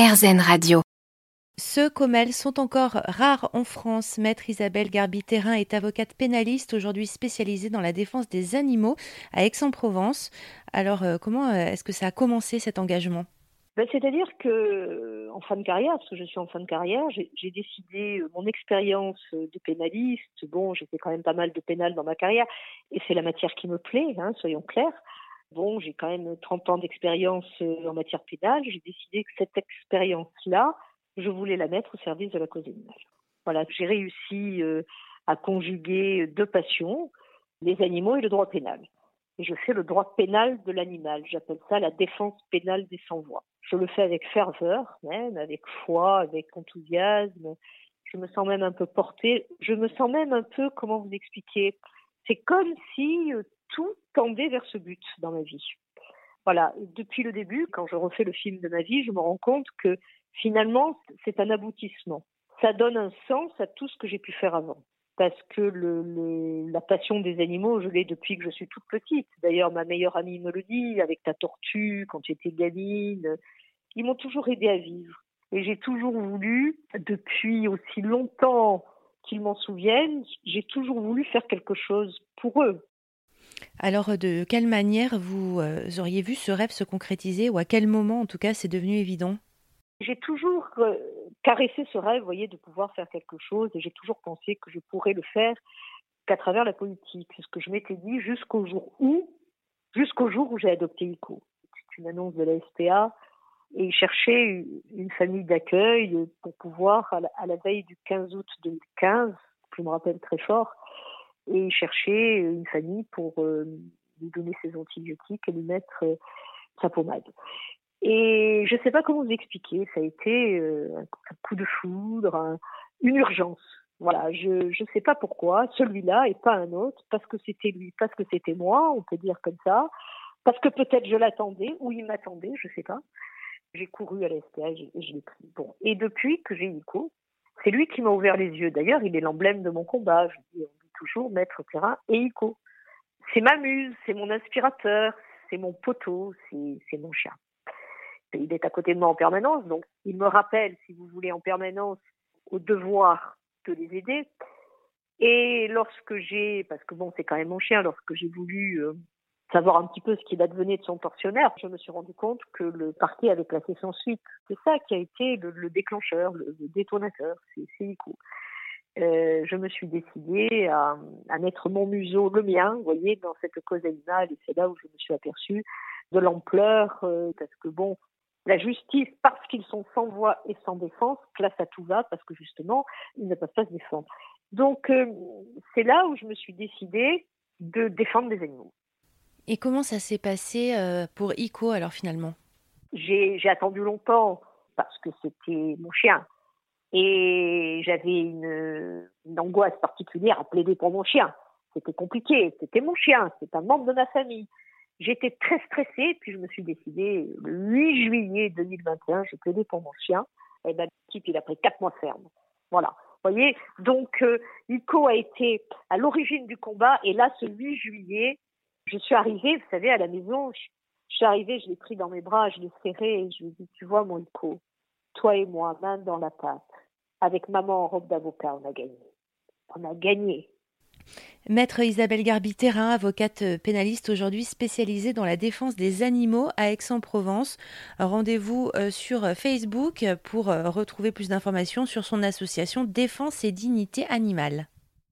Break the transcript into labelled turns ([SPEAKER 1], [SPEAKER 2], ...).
[SPEAKER 1] RZN Radio.
[SPEAKER 2] Ceux comme elle sont encore rares en France. Maître Isabelle Garbi-Terrain est avocate pénaliste, aujourd'hui spécialisée dans la défense des animaux à Aix-en-Provence. Alors, euh, comment euh, est-ce que ça a commencé cet engagement?
[SPEAKER 3] Ben, C'est-à-dire que, euh, en fin de carrière, parce que je suis en fin de carrière, j'ai décidé mon expérience de pénaliste. Bon, j'ai fait quand même pas mal de pénal dans ma carrière, et c'est la matière qui me plaît, hein, soyons clairs. Bon, j'ai quand même 30 ans d'expérience en matière pénale. J'ai décidé que cette expérience-là, je voulais la mettre au service de la cause animale. Voilà, j'ai réussi euh, à conjuguer deux passions, les animaux et le droit pénal. Et je fais le droit pénal de l'animal. J'appelle ça la défense pénale des sans-voix. Je le fais avec ferveur, même, avec foi, avec enthousiasme. Je me sens même un peu portée. Je me sens même un peu, comment vous expliquer? C'est comme si euh, vers ce but dans ma vie. Voilà, depuis le début, quand je refais le film de ma vie, je me rends compte que finalement, c'est un aboutissement. Ça donne un sens à tout ce que j'ai pu faire avant. Parce que la passion des animaux, je l'ai depuis que je suis toute petite. D'ailleurs, ma meilleure amie me le dit, avec ta tortue, quand j'étais gamine. Ils m'ont toujours aidé à vivre. Et j'ai toujours voulu, depuis aussi longtemps qu'ils m'en souviennent, j'ai toujours voulu faire quelque chose pour eux.
[SPEAKER 2] Alors, de quelle manière vous euh, auriez vu ce rêve se concrétiser, ou à quel moment, en tout cas, c'est devenu évident?
[SPEAKER 3] J'ai toujours euh, caressé ce rêve, voyez, de pouvoir faire quelque chose, et j'ai toujours pensé que je pourrais le faire qu'à travers la politique. C'est ce que je m'étais dit jusqu'au jour où, jusqu'au jour où j'ai adopté ICO. C'est une annonce de la SPA, et il cherchait une famille d'accueil pour pouvoir, à la, veille du 15 août 2015, je me rappelle très fort, et il cherchait une famille pour euh, lui donner ses antibiotiques et lui mettre euh, sa pommade. Et je ne sais pas comment vous expliquer, ça a été euh, un coup de foudre, une urgence. Voilà, je ne sais pas pourquoi, celui-là et pas un autre, parce que c'était lui, parce que c'était moi, on peut dire comme ça, parce que peut-être je l'attendais ou il m'attendait, je ne sais pas. J'ai couru à la STA et je l'ai pris. Bon, et depuis que j'ai Nico, c'est lui qui m'a ouvert les yeux. D'ailleurs, il est l'emblème de mon combat. Toujours maître terrain et Ico. C'est ma muse, c'est mon inspirateur, c'est mon poteau, c'est mon chien il est à côté de moi en permanence, donc il me rappelle, si vous voulez, en permanence au devoir de les aider. Et lorsque j'ai, parce que bon, c'est quand même mon chien, lorsque j'ai voulu euh, savoir un petit peu ce qu'il advenait de son tortionnaire, je me suis rendu compte que le parquet avait placé son suite. C'est ça qui a été le, déclencheur, le, détonateur, c'est Nico. Euh, je me suis décidée à, à, mettre mon museau, le mien, vous voyez, dans cette cause animale, et c'est là où je me suis aperçue de l'ampleur, euh, parce que bon, la justice, parce qu'ils sont sans voix et sans défense, classe à tout va, parce que justement, ils ne peuvent pas se défendre. Donc, euh, c'est là où je me suis décidée de défendre les animaux.
[SPEAKER 2] Et comment ça s'est passé pour Ico, alors finalement?
[SPEAKER 3] J'ai attendu longtemps, parce que c'était mon chien. Et j'avais une, une, angoisse particulière à plaider pour mon chien. C'était compliqué, c'était mon chien, c'est un membre de ma famille. J'étais très stressée, puis je me suis décidée, le 8 juillet 2021, j'ai plaidé pour mon chien. Et ben, le type, il a pris quatre mois ferme. Voilà. Vous voyez? Donc, euh, a été à l'origine du combat. Et là, ce 8 juillet, je suis arrivée, vous savez, à la maison. Je, suis arrivée, je l'ai pris dans mes bras, je l'ai serré et je lui ai dit, tu vois, mon Ico, toi et moi, main dans la pâte, avec maman en robe d'avocat, on a gagné. On a gagné.
[SPEAKER 2] Maître Isabelle Garbi-Terrain, avocate pénaliste aujourd'hui spécialisée dans la défense des animaux à Aix-en-Provence. Rendez-vous euh, sur Facebook pour euh, retrouver plus d'informations sur son association Défense et Dignité Animale.